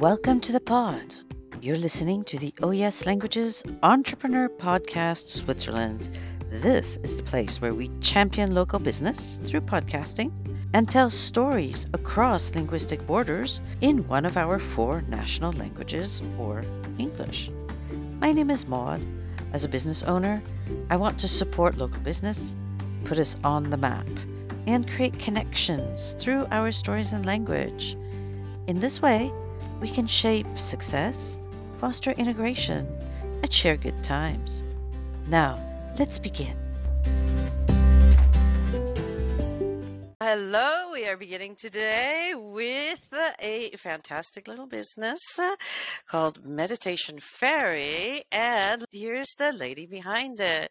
Welcome to the pod. You're listening to the oh Yes Languages Entrepreneur Podcast Switzerland. This is the place where we champion local business through podcasting and tell stories across linguistic borders in one of our four national languages or English. My name is Maude. As a business owner, I want to support local business, put us on the map, and create connections through our stories and language. In this way, we can shape success, foster integration, and share good times. Now, let's begin. Hello, we are beginning today with a fantastic little business uh, called Meditation Fairy, and here's the lady behind it.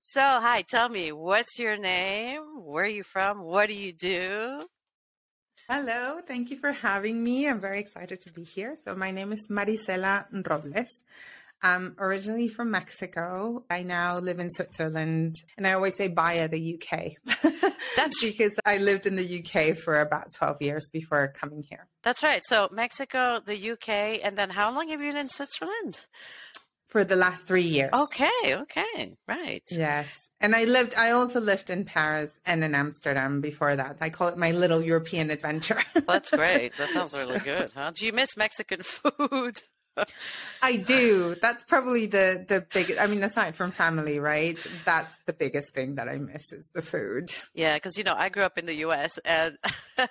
So, hi, tell me, what's your name? Where are you from? What do you do? Hello, thank you for having me. I'm very excited to be here. So, my name is Maricela Robles. I'm originally from Mexico. I now live in Switzerland, and I always say via the UK. That's because I lived in the UK for about 12 years before coming here. That's right. So, Mexico, the UK, and then how long have you been in Switzerland? For the last three years. Okay, okay, right. Yes. And I lived, I also lived in Paris and in Amsterdam before that. I call it my little European adventure. That's great. That sounds really good, huh? Do you miss Mexican food? I do. That's probably the the biggest. I mean, aside from family, right? That's the biggest thing that I miss is the food. Yeah, because you know I grew up in the U.S. and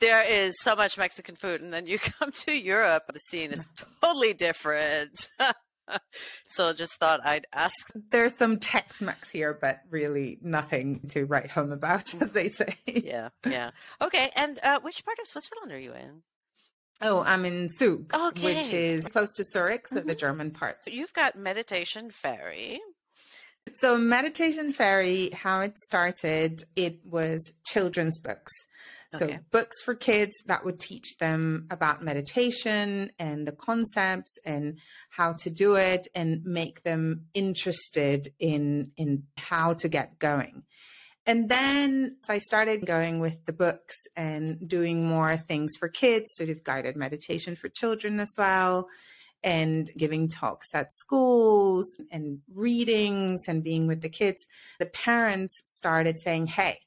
there is so much Mexican food, and then you come to Europe, the scene is totally different. So just thought I'd ask. There's some Tex-Mex here, but really nothing to write home about, as they say. yeah, yeah. Okay, and uh, which part of Switzerland are you in? Oh, I'm in Zug, okay. which is close to Zurich, so mm-hmm. the German part. You've got Meditation Fairy. So, Meditation Fairy, how it started, it was children's books. So, okay. books for kids that would teach them about meditation and the concepts and how to do it and make them interested in, in how to get going. And then so I started going with the books and doing more things for kids, sort of guided meditation for children as well, and giving talks at schools and readings and being with the kids. The parents started saying, Hey,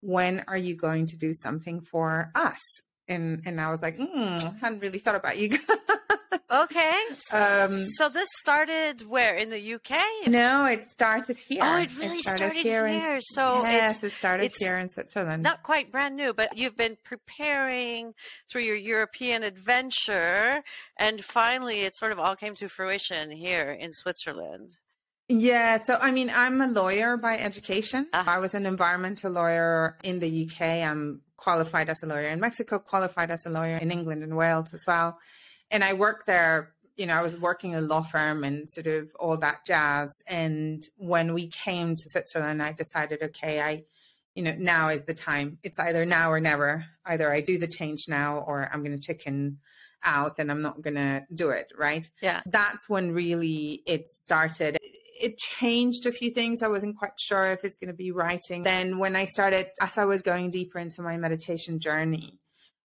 when are you going to do something for us? And and I was like, mm, I hadn't really thought about you okay. Um, so this started where in the UK? No, it started here. Oh, it really it started, started, here. here. In, so yes, it started here in Switzerland. Not quite brand new, but you've been preparing through your European adventure, and finally, it sort of all came to fruition here in Switzerland. Yeah, so I mean, I'm a lawyer by education. Uh-huh. I was an environmental lawyer in the UK. I'm qualified as a lawyer in Mexico, qualified as a lawyer in England and Wales as well. And I worked there, you know, I was working a law firm and sort of all that jazz. And when we came to Switzerland, I decided, okay, I, you know, now is the time. It's either now or never. Either I do the change now or I'm going to chicken out and I'm not going to do it. Right. Yeah. That's when really it started it changed a few things. I wasn't quite sure if it's going to be writing. Then when I started, as I was going deeper into my meditation journey,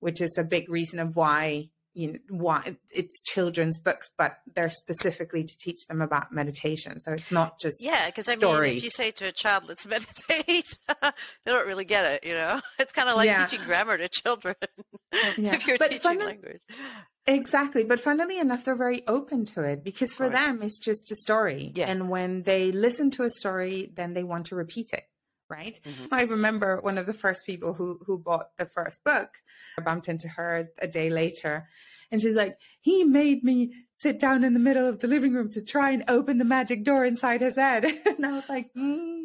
which is a big reason of why you know why it's children's books but they're specifically to teach them about meditation so it's not just yeah because i mean if you say to a child let's meditate they don't really get it you know it's kind of like yeah. teaching grammar to children yeah. if you're but teaching language Exactly. But funnily enough, they're very open to it because for them, it's just a story. Yeah. And when they listen to a story, then they want to repeat it. Right. Mm-hmm. I remember one of the first people who, who bought the first book. I bumped into her a day later and she's like, he made me sit down in the middle of the living room to try and open the magic door inside his head. and I was like, mm,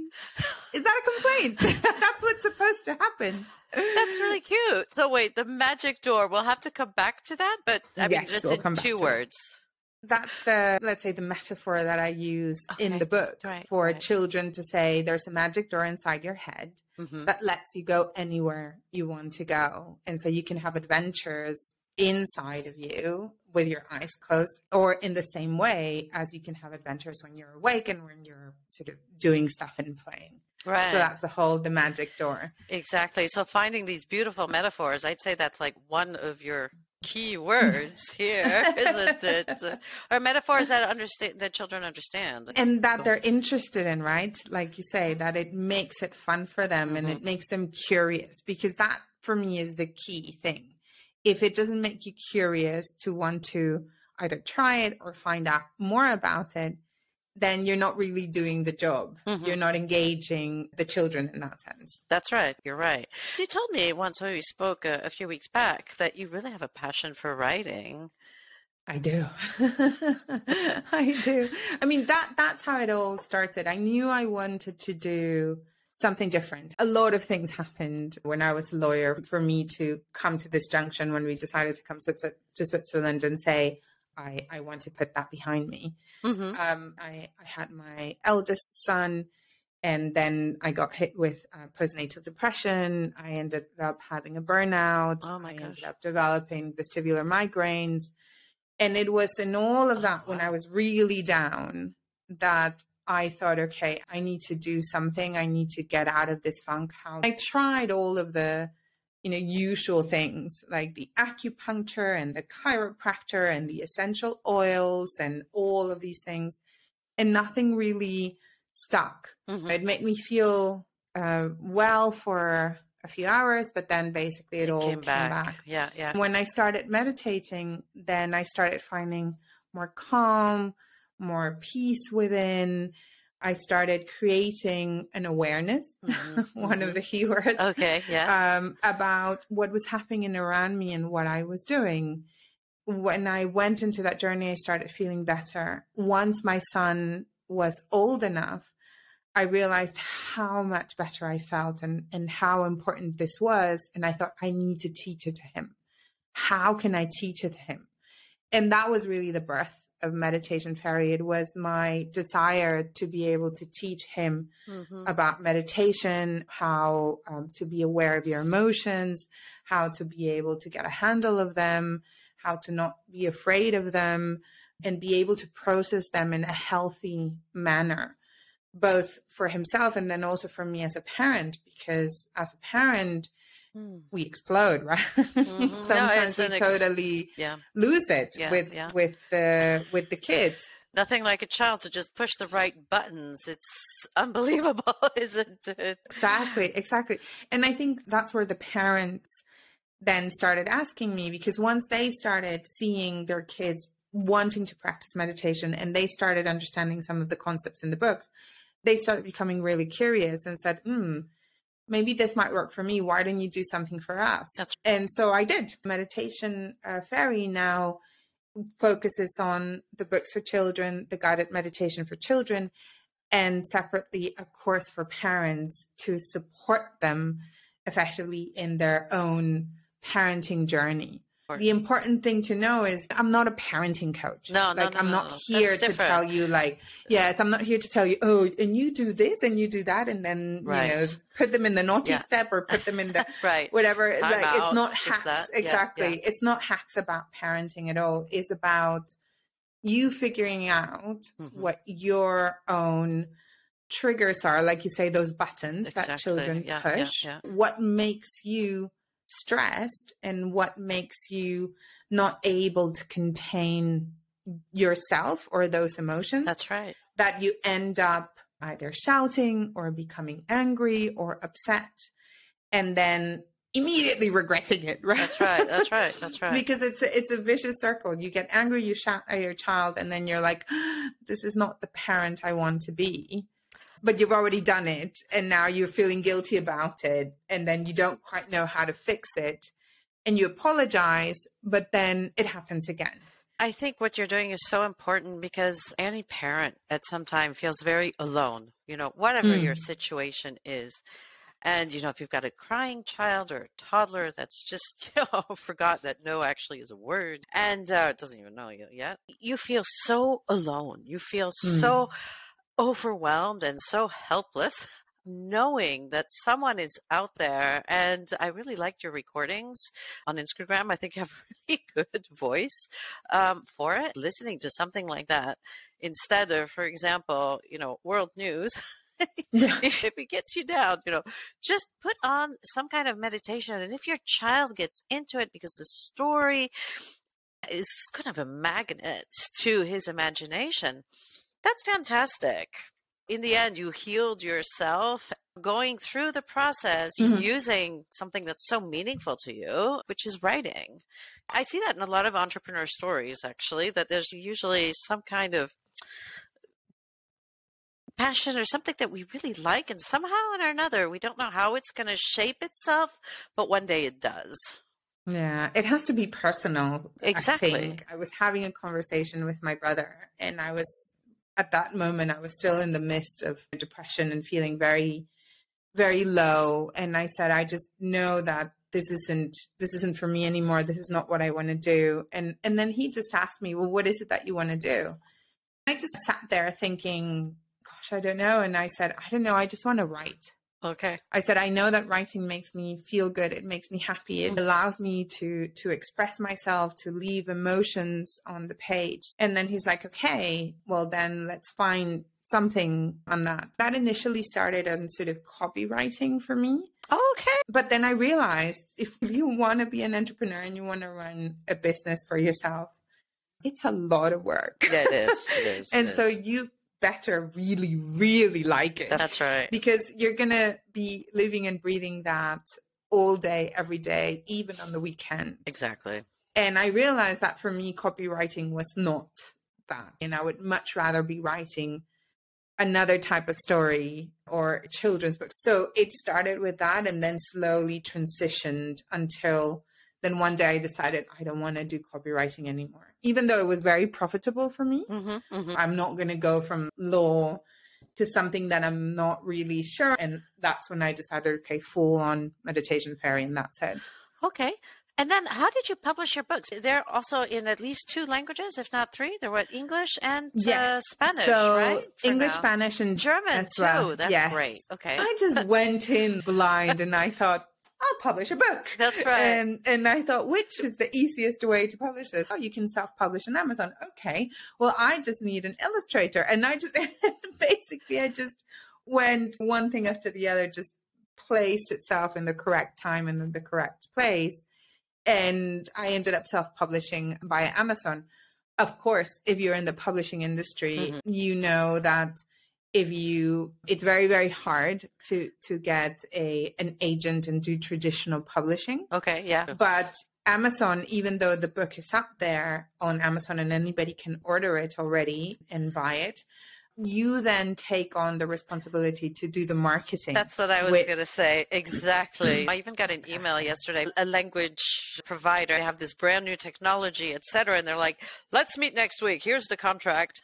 is that a complaint? That's what's supposed to happen. That's really cute. So wait, the magic door. We'll have to come back to that, but I yes, mean, just we'll in two words. That's the let's say the metaphor that I use okay. in the book right, for right. children to say there's a magic door inside your head mm-hmm. that lets you go anywhere you want to go, and so you can have adventures inside of you with your eyes closed, or in the same way as you can have adventures when you're awake and when you're sort of doing stuff and playing. Right. So that's the whole the magic door. Exactly. So finding these beautiful metaphors, I'd say that's like one of your key words here, isn't it? Or metaphors that understand that children understand, and that they're interested in, right? Like you say, that it makes it fun for them mm-hmm. and it makes them curious, because that for me is the key thing. If it doesn't make you curious to want to either try it or find out more about it, then you're not really doing the job. Mm-hmm. You're not engaging the children in that sense. That's right. You're right. You told me once when we spoke a, a few weeks back that you really have a passion for writing. I do. I do. I mean that that's how it all started. I knew I wanted to do something different. A lot of things happened when I was a lawyer for me to come to this junction when we decided to come to Switzerland and say, I, I want to put that behind me. Mm-hmm. Um, I, I had my eldest son, and then I got hit with uh, postnatal depression. I ended up having a burnout. Oh my I gosh. ended up developing vestibular migraines. And it was in all of that oh, wow. when I was really down that I thought, okay, I need to do something. I need to get out of this funk. How I tried all of the you know usual things like the acupuncture and the chiropractor and the essential oils and all of these things and nothing really stuck mm-hmm. it made me feel uh, well for a few hours but then basically it, it all came, came back. back. yeah yeah when i started meditating then i started finding more calm more peace within I started creating an awareness, mm-hmm. one mm-hmm. of the key words. Okay, yes. Um, about what was happening around me and what I was doing. When I went into that journey, I started feeling better. Once my son was old enough, I realized how much better I felt and, and how important this was. And I thought, I need to teach it to him. How can I teach it to him? And that was really the birth of meditation fairy it was my desire to be able to teach him mm-hmm. about meditation how um, to be aware of your emotions how to be able to get a handle of them how to not be afraid of them and be able to process them in a healthy manner both for himself and then also for me as a parent because as a parent mm. we explode, right? Mm-hmm. Sometimes no, we ex- totally yeah. lose it yeah, with yeah. with the with the kids. Nothing like a child to just push the right buttons. It's unbelievable, isn't it? Exactly, exactly. And I think that's where the parents then started asking me because once they started seeing their kids wanting to practice meditation and they started understanding some of the concepts in the books, they started becoming really curious and said, hmm, maybe this might work for me. Why don't you do something for us? That's- and so I did. Meditation uh, Fairy now focuses on the books for children, the guided meditation for children, and separately a course for parents to support them effectively in their own parenting journey. The important thing to know is I'm not a parenting coach. No, like no, no, I'm not no, here to tell you like, yes, I'm not here to tell you, oh, and you do this and you do that and then right. you know put them in the naughty yeah. step or put them in the right whatever. Time like out. it's not hacks. Exactly. Yeah, yeah. It's not hacks about parenting at all. It's about you figuring out mm-hmm. what your own triggers are, like you say, those buttons exactly. that children push. What makes you stressed and what makes you not able to contain yourself or those emotions. That's right. That you end up either shouting or becoming angry or upset and then immediately regretting it right? That's right. That's right. That's right. Because it's a, it's a vicious circle. You get angry you shout at your child and then you're like this is not the parent i want to be but you've already done it and now you're feeling guilty about it and then you don't quite know how to fix it and you apologize but then it happens again i think what you're doing is so important because any parent at some time feels very alone you know whatever mm. your situation is and you know if you've got a crying child or a toddler that's just you know forgot that no actually is a word and uh, doesn't even know you yet you feel so alone you feel mm. so overwhelmed and so helpless knowing that someone is out there and i really liked your recordings on instagram i think you have a really good voice um, for it listening to something like that instead of for example you know world news yeah. if, if it gets you down, you know, just put on some kind of meditation. And if your child gets into it because the story is kind of a magnet to his imagination, that's fantastic. In the end, you healed yourself going through the process mm-hmm. using something that's so meaningful to you, which is writing. I see that in a lot of entrepreneur stories, actually, that there's usually some kind of passion or something that we really like, and somehow or another, we don't know how it's going to shape itself, but one day it does. Yeah, it has to be personal. Exactly. I, I was having a conversation with my brother, and I was at that moment, I was still in the midst of depression and feeling very, very low. And I said, I just know that this isn't this isn't for me anymore. This is not what I want to do. And and then he just asked me, well, what is it that you want to do? I just sat there thinking, gosh, I don't know. And I said, I don't know. I just want to write. Okay. I said, I know that writing makes me feel good. It makes me happy. It mm. allows me to to express myself, to leave emotions on the page. And then he's like, okay, well then let's find something on that. That initially started on sort of copywriting for me. Oh, okay. But then I realized if you want to be an entrepreneur and you want to run a business for yourself, it's a lot of work. Yeah, it is. It is. and it so is. you better really, really like it. That's right. Because you're going to be living and breathing that all day, every day, even on the weekend. Exactly. And I realized that for me, copywriting was not that. And I would much rather be writing another type of story or children's book. So it started with that and then slowly transitioned until then one day I decided I don't want to do copywriting anymore. Even though it was very profitable for me, mm-hmm, mm-hmm. I'm not going to go from law to something that I'm not really sure. And that's when I decided, okay, full on meditation fairy, and that's it. Okay. And then how did you publish your books? They're also in at least two languages, if not three. They're what, English and uh, yes. uh, Spanish, so right? English, now. Spanish, and German too. Well. That's yes. great. Okay. I just went in blind and I thought, I'll publish a book. That's right. And and I thought, which is the easiest way to publish this? Oh, you can self-publish on Amazon. Okay. Well, I just need an illustrator. And I just basically I just went one thing after the other, just placed itself in the correct time and in the correct place. And I ended up self-publishing by Amazon. Of course, if you're in the publishing industry, mm-hmm. you know that if you it's very very hard to to get a an agent and do traditional publishing okay yeah but amazon even though the book is up there on amazon and anybody can order it already and buy it you then take on the responsibility to do the marketing. That's what I was with- going to say. Exactly. I even got an email yesterday, a language provider, they have this brand new technology, etc. And they're like, let's meet next week. Here's the contract.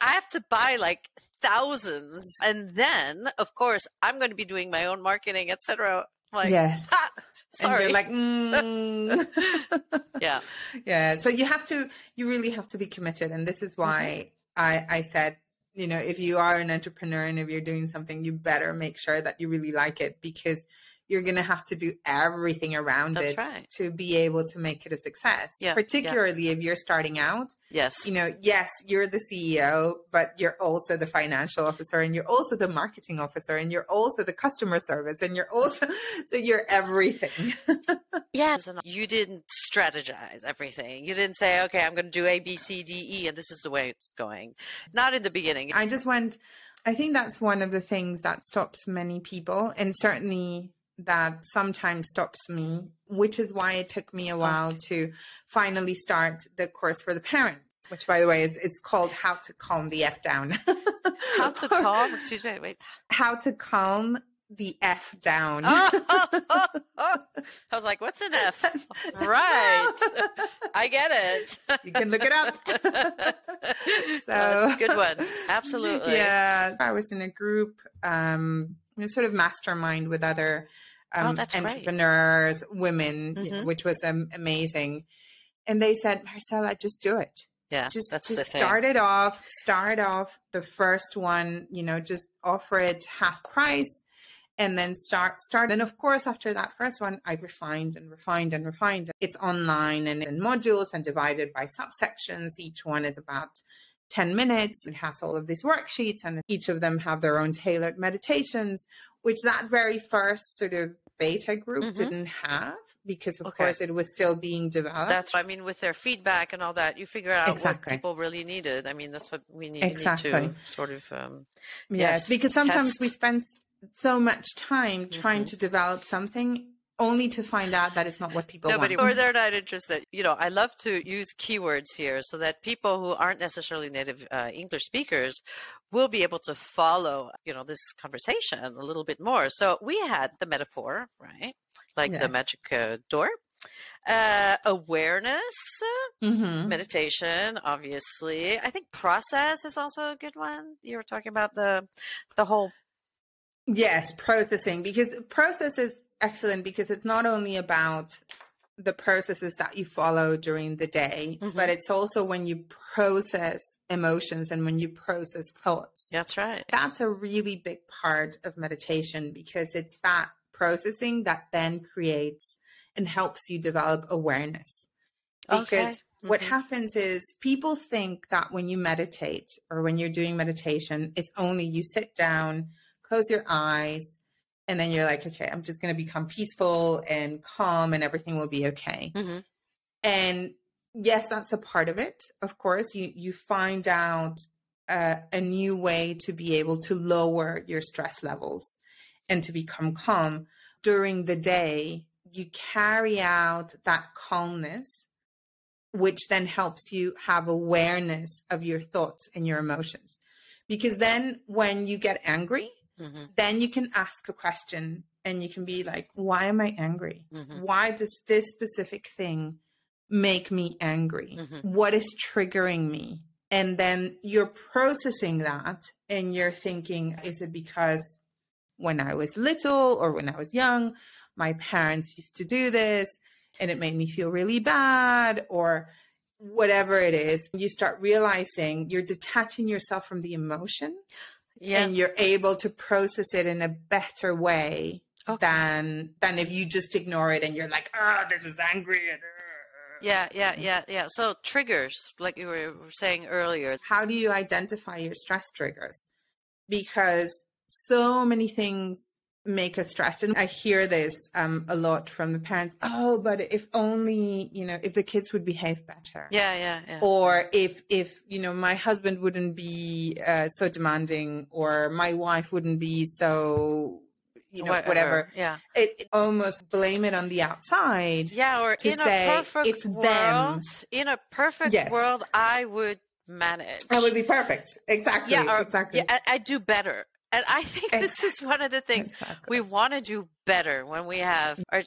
I have to buy like thousands. And then, of course, I'm going to be doing my own marketing, etc. Like, yes. Ah, sorry. like, mm. yeah. Yeah. So you have to, you really have to be committed. And this is why mm-hmm. I, I said, you know, if you are an entrepreneur and if you're doing something, you better make sure that you really like it because you're going to have to do everything around That's it right. to be able to make it a success. Yeah, Particularly yeah. if you're starting out. Yes. You know, yes, you're the CEO, but you're also the financial officer and you're also the marketing officer and you're also the customer service and you're also, so you're everything. yes. And you didn't strategize everything. You didn't say, okay, I'm going to do A, B, C, D, E, and this is the way it's going. Not in the beginning. I just went, I think that's one of the things that stops many people, and certainly that sometimes stops me, which is why it took me a while okay. to finally start the course for the parents, which by the way, it's, it's called How to Calm the F Down. How to calm, excuse me, wait. How to calm the F down. Ah, ah, ah, I was like, what's an F? right. I get it. you can look it up. so good one. Absolutely. Yeah. I was in a group, um, sort of mastermind with other um, oh, entrepreneurs, great. women, mm-hmm. which was um, amazing. And they said, Marcella, just do it. Yeah, just, that's just start it off. Start off the first one. You know, just offer it half price, and then start start. And of course, after that first one, I refined and refined and refined. It's online and in modules and divided by subsections. Each one is about 10 minutes. It has all of these worksheets and each of them have their own tailored meditations, which that very first sort of beta group mm-hmm. didn't have because of okay. course it was still being developed. That's I mean with their feedback and all that, you figure out exactly. what people really needed. I mean that's what we need, exactly. need to sort of um, yes, yes because sometimes test. we spend so much time trying mm-hmm. to develop something only to find out that it's not what people Nobody, want. Or they're not interested. You know, I love to use keywords here so that people who aren't necessarily native uh, English speakers will be able to follow, you know, this conversation a little bit more. So we had the metaphor, right? Like yes. the magic uh, door. Uh, awareness, mm-hmm. meditation, obviously. I think process is also a good one. You were talking about the the whole Yes, processing because process is excellent because it's not only about the processes that you follow during the day, mm-hmm. but it's also when you process emotions and when you process thoughts. That's right. That's a really big part of meditation because it's that processing that then creates and helps you develop awareness. Because okay. mm-hmm. what happens is people think that when you meditate or when you're doing meditation, it's only you sit down, close your eyes, and then you're like, okay, I'm just going to become peaceful and calm and everything will be okay. Mm-hmm. And yes, that's a part of it. Of course, you you find out uh, a new way to be able to lower your stress levels and to become calm during the day. You carry out that calmness, which then helps you have awareness of your thoughts and your emotions. Because then when you get angry, mm-hmm. then you can ask a question and you can be like, why am I angry? Mm-hmm. Why does this specific thing make me angry? Mm-hmm. What is triggering me? And then you're processing that and you're thinking, is it because when I was little or when I was young, my parents used to do this and it made me feel really bad or whatever it is, you start realizing you're detaching yourself from the emotion yeah. and you're able to process it in a better way okay. than than if you just ignore it and you're like, oh, this is angry. Yeah, yeah, yeah, yeah. So triggers, like you were saying earlier. How do you identify your stress triggers? Because so many things make us stressed. And I hear this um, a lot from the parents. Oh, but if only, you know, if the kids would behave better. Yeah, yeah, yeah. Or if, if, you know, my husband wouldn't be uh, so demanding or my wife wouldn't be so, you know, whatever. whatever. Yeah. It, it, almost blame it on the outside. Yeah. Or in a perfect it's world, them. in a perfect yes. world, I would manage. I would be perfect. Exactly. Yeah. Or, exactly. Yeah. I, I do better. And I think eh, this is one of the things exactly. we want to do better when we have our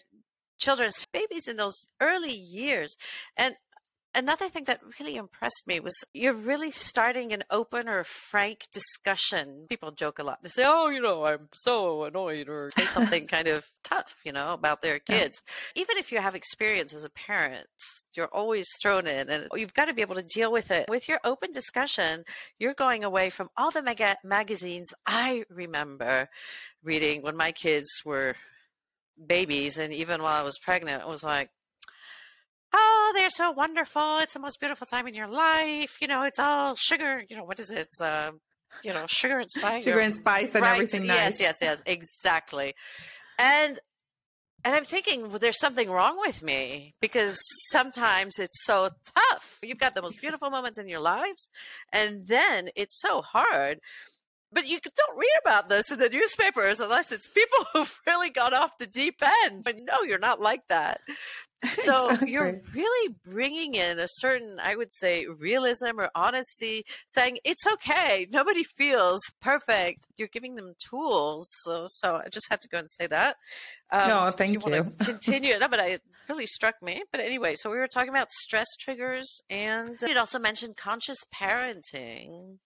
children's babies in those early years. And another thing that really impressed me was you're really starting an open or frank discussion. People joke a lot. They say, "Oh, you know, I'm so annoyed," or say something kind of tough, you know, about their kids. Yeah. Even if you have experience as a parent, you're always thrown in, and you've got to be able to deal with it. With your open discussion, you're going away from all the mega magazines I remember reading when my kids were babies and even while I was pregnant, it was like, oh, they're so wonderful. It's the most beautiful time in your life. You know, it's all sugar. You know, what is it? It's, uh, you know, sugar and spice. sugar and spice and right. everything nice. Yes, yes, yes, exactly. And and I'm thinking well, there's something wrong with me because sometimes it's so tough. You've got the most beautiful moments in your lives, and then it's so hard but you don't read about this in the newspapers unless it's people who've really gone off the deep end. But no, you're not like that. So exactly. you're really bringing in a certain, I would say, realism or honesty, saying it's okay. Nobody feels perfect. You're giving them tools. So, so I just had to go and say that. Um, no, thank you. you. continue. no, but it really struck me. But anyway, so we were talking about stress triggers, and you'd also mentioned conscious parenting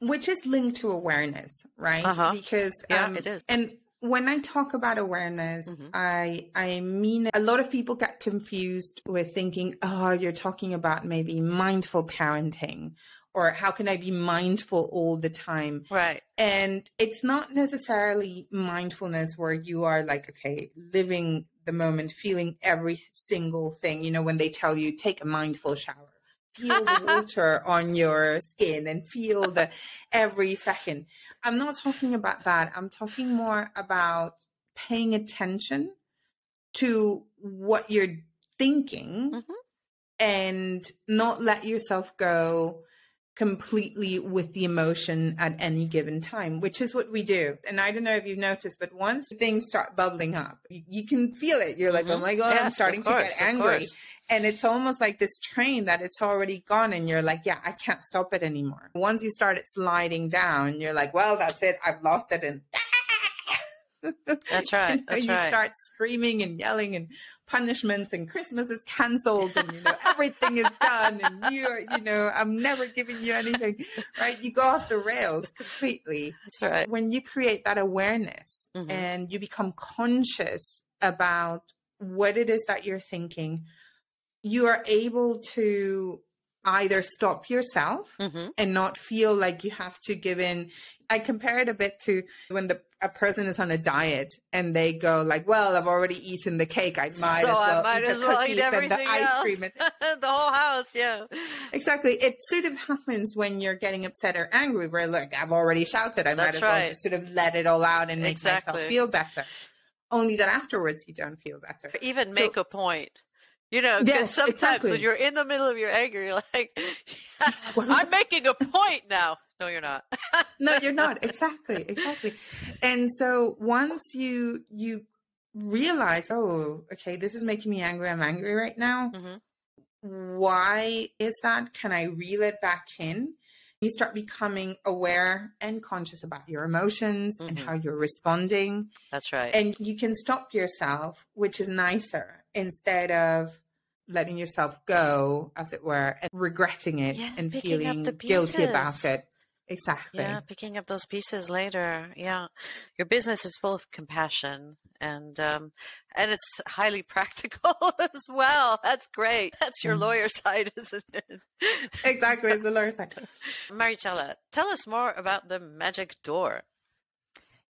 which is linked to awareness, right? Uh-huh. Because yeah, um, it is. And when I talk about awareness, mm-hmm. I I mean a lot of people get confused with thinking, oh, you're talking about maybe mindful parenting or how can I be mindful all the time? Right. And it's not necessarily mindfulness where you are like, okay, living the moment, feeling every single thing. You know, when they tell you take a mindful shower, feel the water on your skin and feel the every second. I'm not talking about that. I'm talking more about paying attention to what you're thinking mm-hmm. and not let yourself go completely with the emotion at any given time, which is what we do. And I don't know if you've noticed, but once things start bubbling up, you, you can feel it. You're mm-hmm. like, oh my God, yes, I'm starting course, to get angry. And it's almost like this train that it's already gone. And you're like, yeah, I can't stop it anymore. Once you start it sliding down, you're like, well, that's it. I've lost it. And that's right. That's you right. start screaming and yelling and punishments and Christmas is cancelled and you know everything is done and you are, you know I'm never giving you anything. Right? You go off the rails completely. That's right. When you create that awareness mm-hmm. and you become conscious about what it is that you're thinking, you are able to either stop yourself mm-hmm. and not feel like you have to give in. I compare it a bit to when the a person is on a diet and they go like, "Well, I've already eaten the cake. I might so as well might eat as the well eat and the ice else. cream." And the whole house, yeah. Exactly. It sort of happens when you're getting upset or angry. Where look, I've already shouted. I That's might as right. well just sort of let it all out and make exactly. myself feel better. Only that afterwards you don't feel better. Even so, make a point. You know, because yes, sometimes exactly. when you're in the middle of your anger, you're like, I'm making a point now. No, you're not. no, you're not. Exactly. Exactly. And so once you, you realize, oh, okay, this is making me angry. I'm angry right now. Mm-hmm. Why is that? Can I reel it back in? You start becoming aware and conscious about your emotions mm-hmm. and how you're responding. That's right. And you can stop yourself, which is nicer instead of letting yourself go, as it were, and regretting it yeah, and feeling guilty about it. Exactly. Yeah, picking up those pieces later. Yeah, your business is full of compassion, and um, and it's highly practical as well. That's great. That's your mm. lawyer side, isn't it? exactly, it's the lawyer side. Maricela, tell us more about the magic door.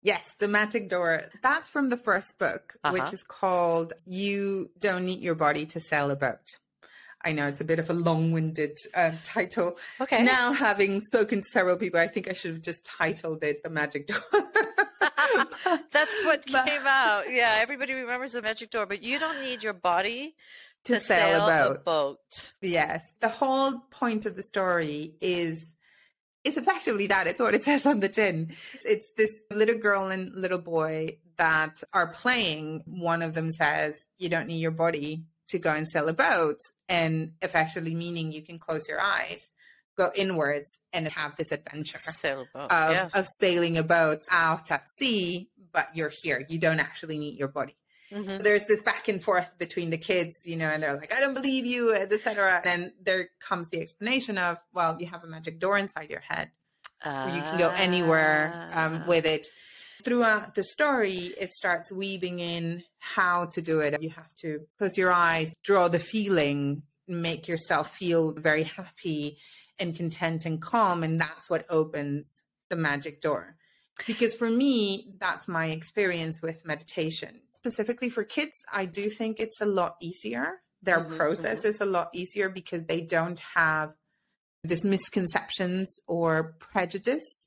Yes, The Magic Door. That's from the first book, uh-huh. which is called You Don't Need Your Body to Sail a Boat. I know it's a bit of a long winded uh, title. Okay. Now, having spoken to several people, I think I should have just titled it The Magic Door. That's what but, came out. Yeah, everybody remembers The Magic Door, but you don't need your body to, to sail, sail, a boat. a boat. Yes. The whole point of the story is it's effectively that. It's what it says on the tin. It's this little girl and little boy that are playing. One of them says, You don't need your body to go and sail a boat. And effectively meaning you can close your eyes, go inwards, and have this adventure sail a boat. Of, yes. of sailing a boat out at sea, but you're here. You don't actually need your body. Mm-hmm. There's this back and forth between the kids, you know, and they're like, "I don't believe you," etc. And there comes the explanation of, "Well, you have a magic door inside your head, uh, you can go anywhere um, ah. with it." Throughout the story, it starts weaving in how to do it. You have to close your eyes, draw the feeling, make yourself feel very happy and content and calm, and that's what opens the magic door. Because for me, that's my experience with meditation specifically for kids, I do think it's a lot easier. Their mm-hmm, process mm-hmm. is a lot easier because they don't have this misconceptions or prejudice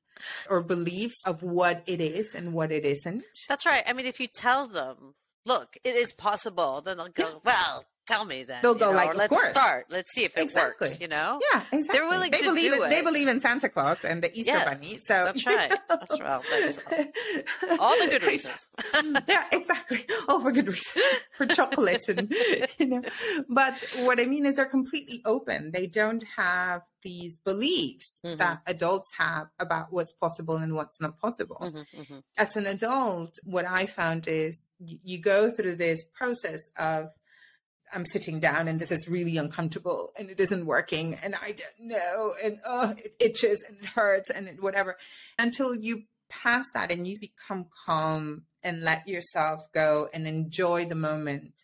or beliefs of what it is and what it isn't. That's right. I mean, if you tell them, look, it is possible, then they'll go, well, tell me then. They'll go know, like, let's course. start. Let's see if it exactly. works. You know? Yeah, exactly. They're willing they to believe do it, it. They believe in Santa Claus and the Easter yeah, Bunny. So that's right. That's right. That's all. all the good reasons. yeah, exactly. All for good reasons. For chocolate and you know. But what I mean is they're completely open. They don't have these beliefs mm-hmm. that adults have about what's possible and what's not possible. Mm-hmm, mm-hmm. As an adult, what I found is you go through this process of I'm sitting down and this is really uncomfortable and it isn't working and I don't know and oh it itches and it hurts and it, whatever until you pass that and you become calm and let yourself go and enjoy the moment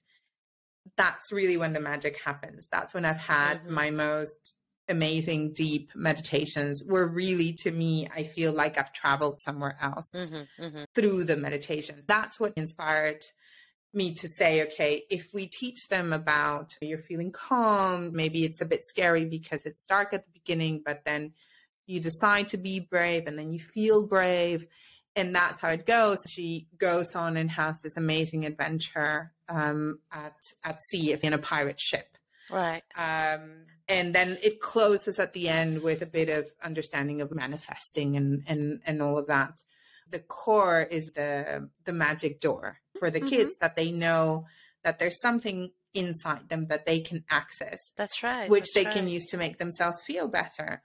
that's really when the magic happens that's when I've had mm-hmm. my most amazing deep meditations where really to me I feel like I've traveled somewhere else mm-hmm, mm-hmm. through the meditation that's what inspired me to say, okay, if we teach them about you're feeling calm, maybe it's a bit scary because it's dark at the beginning, but then you decide to be brave and then you feel brave. And that's how it goes. She goes on and has this amazing adventure um, at at sea if in a pirate ship. Right. Um, and then it closes at the end with a bit of understanding of manifesting and and and all of that the core is the the magic door for the mm-hmm. kids that they know that there's something inside them that they can access. That's right. Which that's they right. can use to make themselves feel better.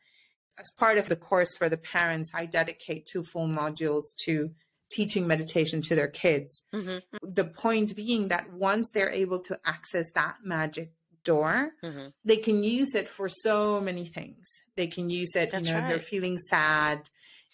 As part of the course for the parents, I dedicate two full modules to teaching meditation to their kids. Mm-hmm. The point being that once they're able to access that magic door, mm-hmm. they can use it for so many things. They can use it, That's you know, right. they're feeling sad,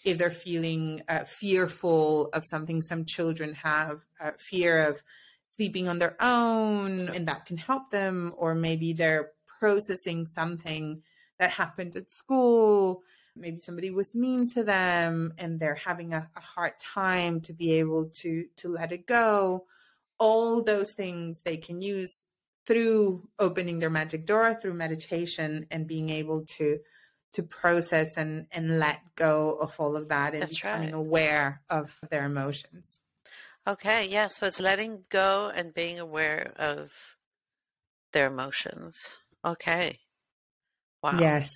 if they're feeling uh, fearful of something. Some children have uh, fear of sleeping on their own and that can help them or maybe they're processing something that happened at school. Maybe somebody was mean to them and they're having a, a hard time to be able to to let it go. All those things they can use through opening their magic door through meditation and being able to to process and and let go of all of that and That's becoming right. aware of their emotions. Okay, yeah, so it's letting go and being aware of their emotions. Okay. Wow. Yes.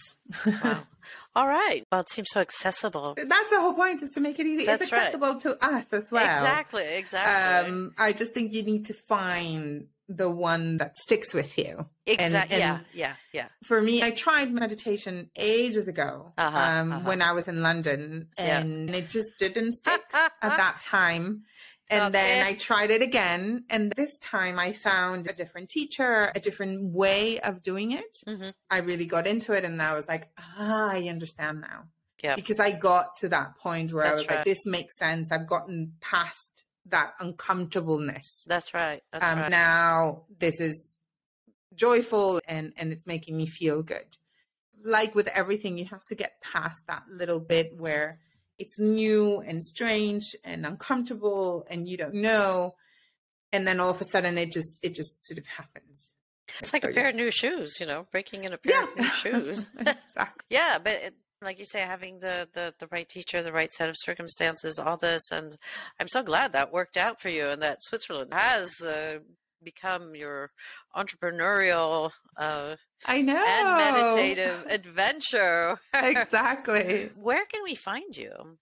wow. All right. Well, it seems so accessible. That's the whole point is to make it easy. That's it's accessible right. to us as well. Exactly. Exactly. Um, I just think you need to find the one that sticks with you. Exactly. yeah, yeah, yeah. For me, I tried meditation ages ago uh-huh, um, uh-huh. when I was in London, and yeah. it just didn't stick at that time. And okay. then I tried it again. And this time I found a different teacher, a different way of doing it. Mm-hmm. I really got into it. And I was like, ah, I understand now. Yeah. Because I got to that point where That's I was right. like, this makes sense. I've gotten past that uncomfortableness. That's right. That's um, right. Now this is joyful and and it's making me feel good. Like with everything, you have to get past that little bit where it's new and strange and uncomfortable and you don't know, and then all of a sudden it just it just sort of happens. It's like so, a pair yeah. of new shoes, you know, breaking in a pair yeah. of new shoes. exactly. yeah, but it, like you say, having the, the, the right teacher, the right set of circumstances, all this. And I'm so glad that worked out for you and that Switzerland has uh, become your entrepreneurial uh, I know and meditative adventure. exactly. Where can we find you?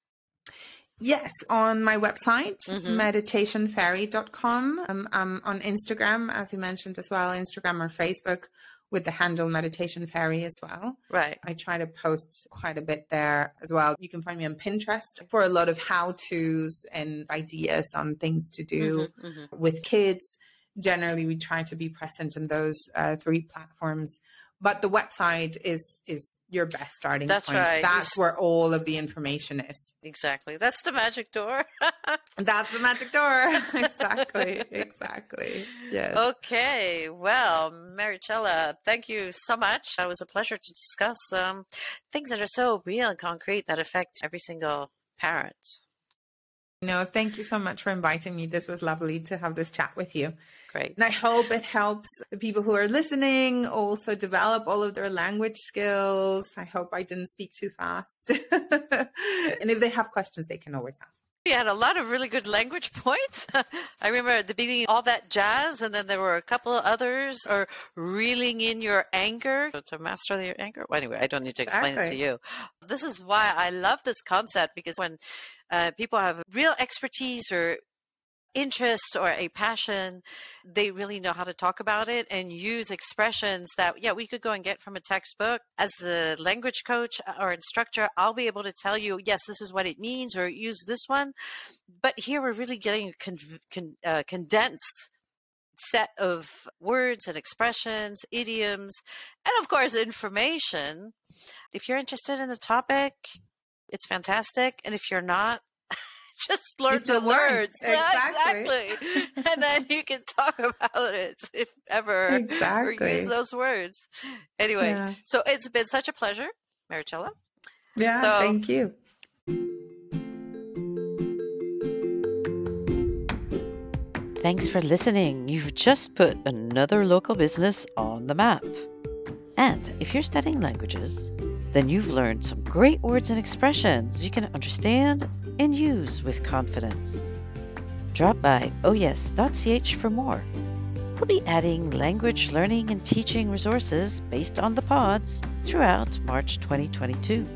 Yes, on my website, mm-hmm. meditationfairy.com. Um, I'm on Instagram, as you mentioned as well, Instagram or Facebook with the handle Meditation Fairy as well. Right. I try to post quite a bit there as well. You can find me on Pinterest for a lot of how to's and ideas on things to do mm-hmm, mm-hmm. with kids. Generally, we try to be present in those uh, three platforms but the website is is your best starting that's point. right. That's where all of the information is. Exactly. That's the magic door. That's the magic door. Exactly. Exactly. Yes. Okay. Well maricela thank you so much. It was a pleasure to discuss um, things that are so real and concrete that affect every single parent. No thank you so much for inviting me. This was lovely to have this chat with you Great. And I hope it helps people who are listening also develop all of their language skills. I hope I didn't speak too fast. and if they have questions, they can always ask. You had a lot of really good language points. I remember at the beginning all that jazz, and then there were a couple of others, or reeling in your anger to master your anger. Well, anyway, I don't need to explain exactly. it to you. This is why I love this concept because when uh, people have real expertise or interest or a passion, they really know how to talk about it and use expressions that, yeah, we could go and get from a textbook. As a language coach uh, or instructor, I'll be able to tell you, yes, this is what it means, or use this one. But here we're really getting a con- con- uh, condensed set of words and expressions, idioms, and of course, information. If you're interested in the topic, it's fantastic. And if you're not, just learn the words. Exactly. exactly. and then you can talk about it if ever exactly. or use those words. Anyway, yeah. so it's been such a pleasure, Maricela. Yeah, so, thank you. Thanks for listening. You've just put another local business on the map. And if you're studying languages, then you've learned some great words and expressions you can understand and use with confidence. Drop by oh oyes.ch for more. We'll be adding language learning and teaching resources based on the pods throughout March 2022.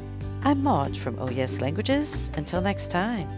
I'm Maude from oh Yes Languages. Until next time.